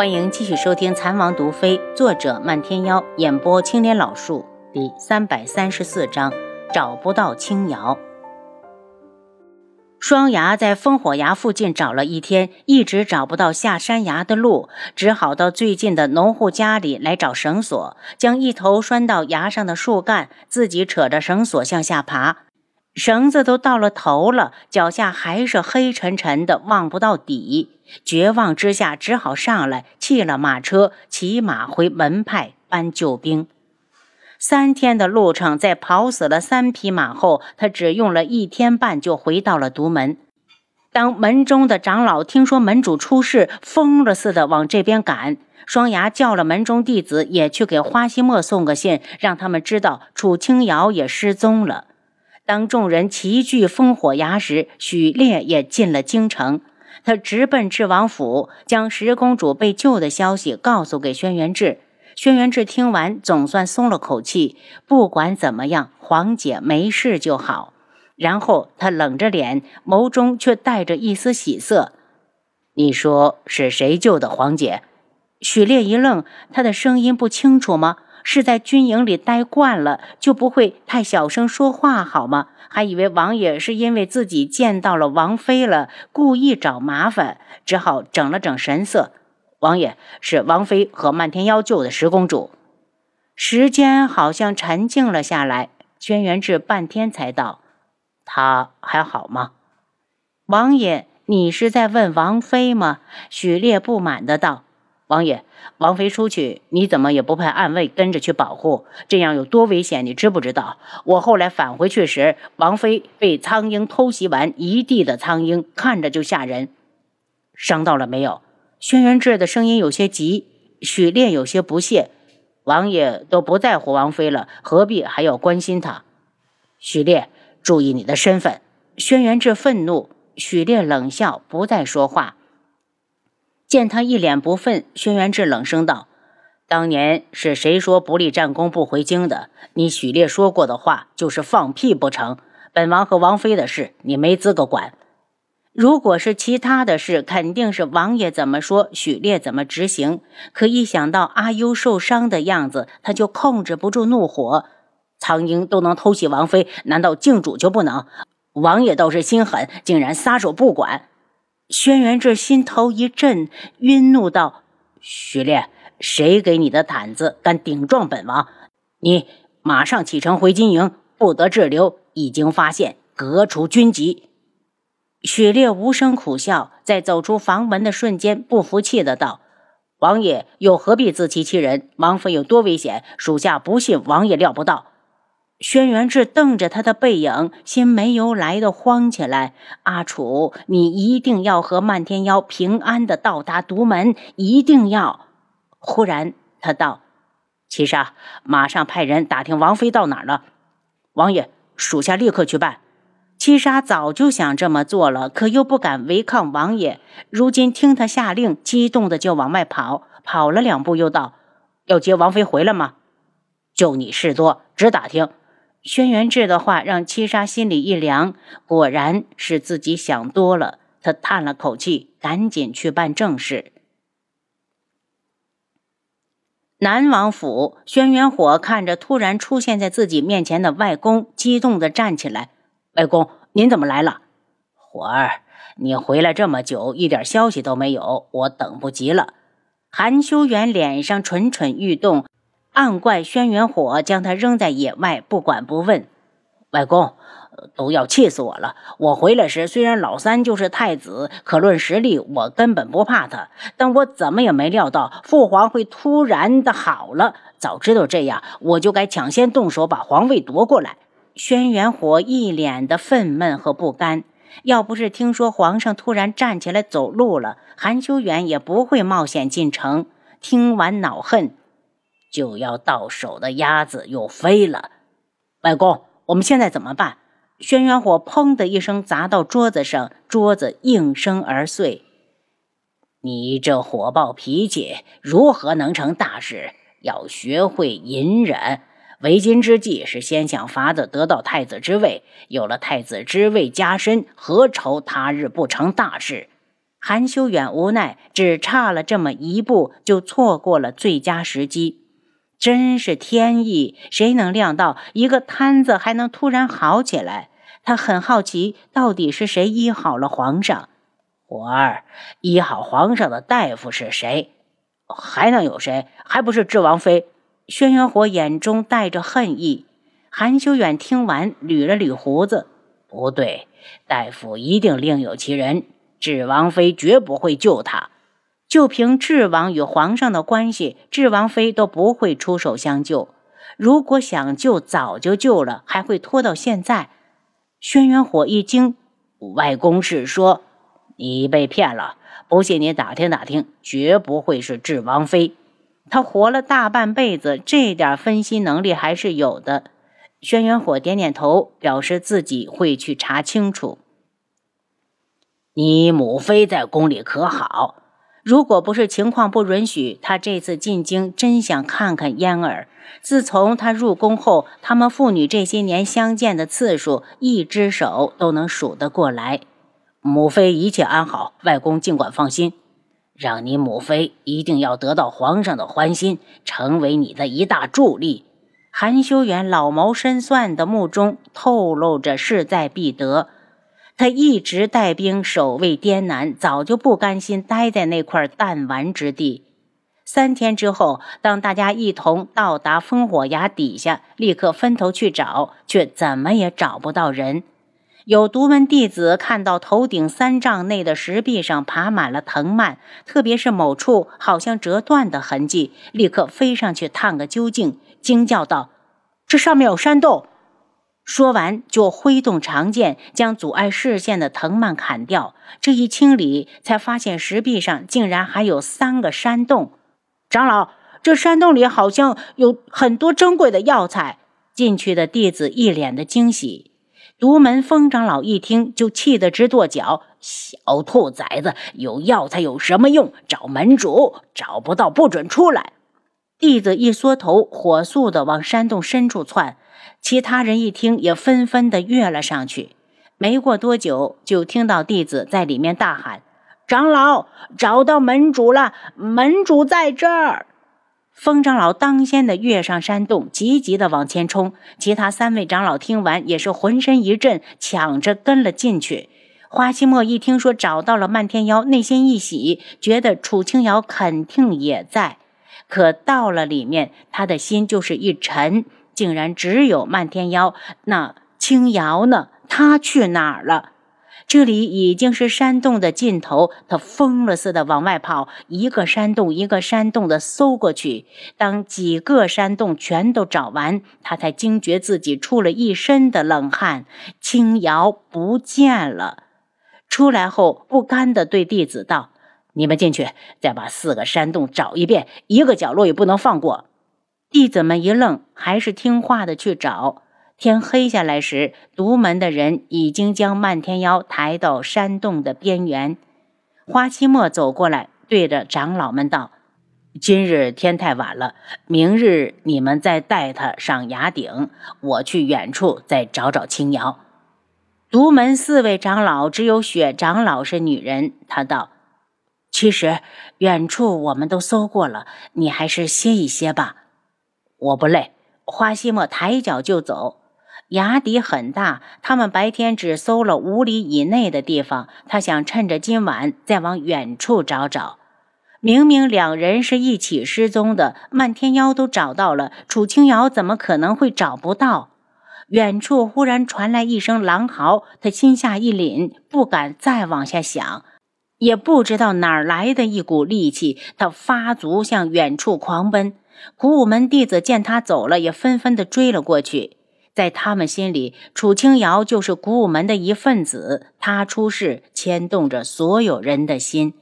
欢迎继续收听《残王毒妃》，作者漫天妖，演播青莲老树，第三百三十四章：找不到青瑶。双牙在烽火崖附近找了一天，一直找不到下山崖的路，只好到最近的农户家里来找绳索，将一头拴到崖上的树干，自己扯着绳索向下爬。绳子都到了头了，脚下还是黑沉沉的，望不到底。绝望之下，只好上来，弃了马车，骑马回门派搬救兵。三天的路程，在跑死了三匹马后，他只用了一天半就回到了独门。当门中的长老听说门主出事，疯了似的往这边赶。双牙叫了门中弟子，也去给花希墨送个信，让他们知道楚清瑶也失踪了。当众人齐聚烽火崖时，许烈也进了京城。他直奔智王府，将十公主被救的消息告诉给轩辕志。轩辕志听完，总算松了口气。不管怎么样，皇姐没事就好。然后他冷着脸，眸中却带着一丝喜色：“你说是谁救的皇姐？”许烈一愣，他的声音不清楚吗？是在军营里待惯了，就不会太小声说话好吗？还以为王爷是因为自己见到了王妃了，故意找麻烦，只好整了整神色。王爷是王妃和漫天妖救的十公主。时间好像沉静了下来，轩辕志半天才道：“她还好吗？”王爷，你是在问王妃吗？许烈不满的道。王爷，王妃出去，你怎么也不派暗卫跟着去保护？这样有多危险，你知不知道？我后来返回去时，王妃被苍蝇偷袭完，一地的苍蝇，看着就吓人。伤到了没有？轩辕志的声音有些急，许烈有些不屑。王爷都不在乎王妃了，何必还要关心她？许烈，注意你的身份！轩辕志愤怒，许烈冷笑，不再说话。见他一脸不忿，轩辕志冷声道：“当年是谁说不立战功不回京的？你许烈说过的话就是放屁不成？本王和王妃的事，你没资格管。如果是其他的事，肯定是王爷怎么说，许烈怎么执行。可一想到阿优受伤的样子，他就控制不住怒火。苍鹰都能偷袭王妃，难道靖主就不能？王爷倒是心狠，竟然撒手不管。”轩辕志心头一震，晕怒道：“徐烈，谁给你的胆子，敢顶撞本王？你马上启程回金营，不得滞留。已经发现，革除军籍。”许烈无声苦笑，在走出房门的瞬间，不服气的道：“王爷又何必自欺欺人？王妃有多危险，属下不信王爷料不到。”轩辕志瞪着他的背影，心没由来的慌起来。阿楚，你一定要和漫天妖平安的到达独门，一定要！忽然，他道：“七杀，马上派人打听王妃到哪儿了。”王爷，属下立刻去办。七杀早就想这么做了，可又不敢违抗王爷。如今听他下令，激动的就往外跑。跑了两步，又道：“要接王妃回来吗？”就你事多，只打听。轩辕志的话让七杀心里一凉，果然是自己想多了。他叹了口气，赶紧去办正事。南王府，轩辕火看着突然出现在自己面前的外公，激动的站起来：“外公，您怎么来了？火儿，你回来这么久，一点消息都没有，我等不及了。”韩修远脸上蠢蠢欲动。暗怪轩辕火将他扔在野外，不管不问。外公，都要气死我了！我回来时，虽然老三就是太子，可论实力，我根本不怕他。但我怎么也没料到父皇会突然的好了。早知道这样，我就该抢先动手把皇位夺过来。轩辕火一脸的愤懑和不甘。要不是听说皇上突然站起来走路了，韩修远也不会冒险进城。听完，恼恨。就要到手的鸭子又飞了，外公，我们现在怎么办？轩辕火砰的一声砸到桌子上，桌子应声而碎。你这火爆脾气，如何能成大事？要学会隐忍。为今之计是先想法子得到太子之位，有了太子之位加身，何愁他日不成大事？韩修远无奈，只差了这么一步，就错过了最佳时机。真是天意，谁能料到一个摊子还能突然好起来？他很好奇，到底是谁医好了皇上？火儿，医好皇上的大夫是谁？还能有谁？还不是智王妃？轩辕火眼中带着恨意。韩修远听完，捋了捋胡子：“不对，大夫一定另有其人。智王妃绝不会救他。”就凭智王与皇上的关系，智王妃都不会出手相救。如果想救，早就救了，还会拖到现在？轩辕火一惊，外公是说你被骗了？不信你打听打听，绝不会是智王妃。他活了大半辈子，这点分析能力还是有的。轩辕火点点头，表示自己会去查清楚。你母妃在宫里可好？如果不是情况不允许，他这次进京真想看看嫣儿。自从他入宫后，他们父女这些年相见的次数，一只手都能数得过来。母妃一切安好，外公尽管放心。让你母妃一定要得到皇上的欢心，成为你的一大助力。韩修远老谋深算的目中透露着势在必得。他一直带兵守卫滇南，早就不甘心待在那块弹丸之地。三天之后，当大家一同到达烽火崖底下，立刻分头去找，却怎么也找不到人。有独门弟子看到头顶三丈内的石壁上爬满了藤蔓，特别是某处好像折断的痕迹，立刻飞上去探个究竟，惊叫道：“这上面有山洞！”说完，就挥动长剑，将阻碍视线的藤蔓砍掉。这一清理，才发现石壁上竟然还有三个山洞。长老，这山洞里好像有很多珍贵的药材。进去的弟子一脸的惊喜。独门风长老一听，就气得直跺脚：“小兔崽子，有药材有什么用？找门主，找不到不准出来！”弟子一缩头，火速的往山洞深处窜。其他人一听，也纷纷的跃了上去。没过多久，就听到弟子在里面大喊：“长老，找到门主了！门主在这儿！”风长老当先的跃上山洞，急急的往前冲。其他三位长老听完，也是浑身一震，抢着跟了进去。花希墨一听说找到了漫天妖，内心一喜，觉得楚清瑶肯定也在。可到了里面，他的心就是一沉。竟然只有漫天妖，那青瑶呢？他去哪儿了？这里已经是山洞的尽头，他疯了似的往外跑，一个山洞一个山洞的搜过去。当几个山洞全都找完，他才惊觉自己出了一身的冷汗，青瑶不见了。出来后，不甘地对弟子道：“你们进去，再把四个山洞找一遍，一个角落也不能放过。”弟子们一愣，还是听话的去找。天黑下来时，独门的人已经将漫天妖抬到山洞的边缘。花期末走过来，对着长老们道：“今日天太晚了，明日你们再带他上崖顶，我去远处再找找青瑶。”独门四位长老只有雪长老是女人，她道：“其实远处我们都搜过了，你还是歇一歇吧。”我不累，花希墨抬脚就走。崖底很大，他们白天只搜了五里以内的地方，他想趁着今晚再往远处找找。明明两人是一起失踪的，漫天妖都找到了，楚清瑶怎么可能会找不到？远处忽然传来一声狼嚎，他心下一凛，不敢再往下想，也不知道哪儿来的一股力气，他发足向远处狂奔。古武门弟子见他走了，也纷纷的追了过去。在他们心里，楚清瑶就是古武门的一份子，他出事牵动着所有人的心。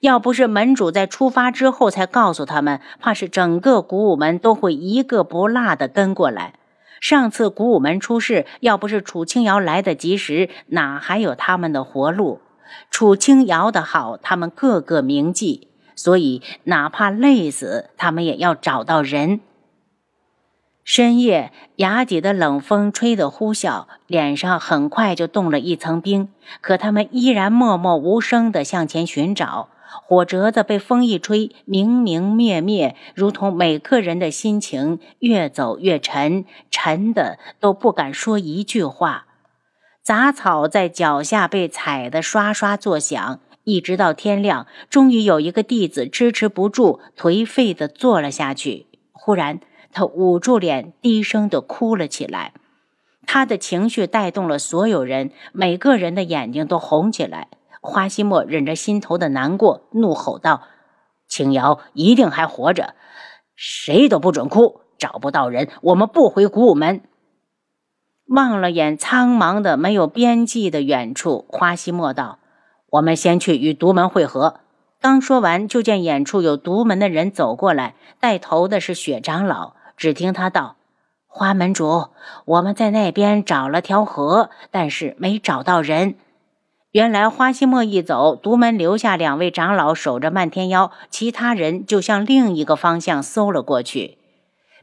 要不是门主在出发之后才告诉他们，怕是整个古武门都会一个不落的跟过来。上次古武门出事，要不是楚清瑶来得及时，哪还有他们的活路？楚清瑶的好，他们个个铭记。所以，哪怕累死，他们也要找到人。深夜，崖底的冷风吹得呼啸，脸上很快就冻了一层冰。可他们依然默默无声地向前寻找。火折子被风一吹，明明灭灭，如同每个人的心情越走越沉，沉的都不敢说一句话。杂草在脚下被踩得刷刷作响，一直到天亮，终于有一个弟子支持不住，颓废地坐了下去。忽然。他捂住脸，低声的哭了起来。他的情绪带动了所有人，每个人的眼睛都红起来。花希墨忍着心头的难过，怒吼道：“青瑶一定还活着，谁都不准哭！找不到人，我们不回古武门。”望了眼苍茫的、没有边际的远处，花希墨道：“我们先去与独门会合。”刚说完，就见远处有独门的人走过来，带头的是雪长老。只听他道：“花门主，我们在那边找了条河，但是没找到人。原来花希墨一走，独门留下两位长老守着漫天妖，其他人就向另一个方向搜了过去。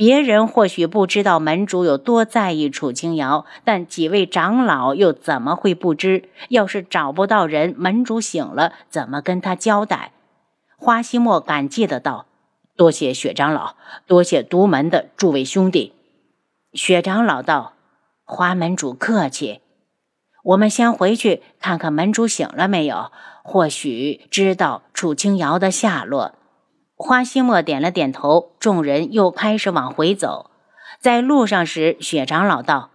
别人或许不知道门主有多在意楚清瑶，但几位长老又怎么会不知？要是找不到人，门主醒了怎么跟他交代？”花希墨感激的道。多谢雪长老，多谢独门的诸位兄弟。雪长老道：“花门主客气，我们先回去看看门主醒了没有，或许知道楚清瑶的下落。”花希墨点了点头，众人又开始往回走。在路上时，雪长老道。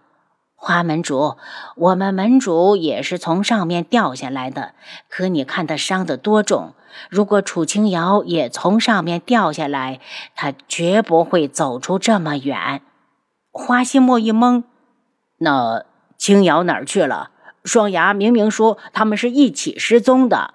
花门主，我们门主也是从上面掉下来的。可你看他伤得多重？如果楚清瑶也从上面掉下来，他绝不会走出这么远。花希墨一懵，那青瑶哪儿去了？双牙明明说他们是一起失踪的。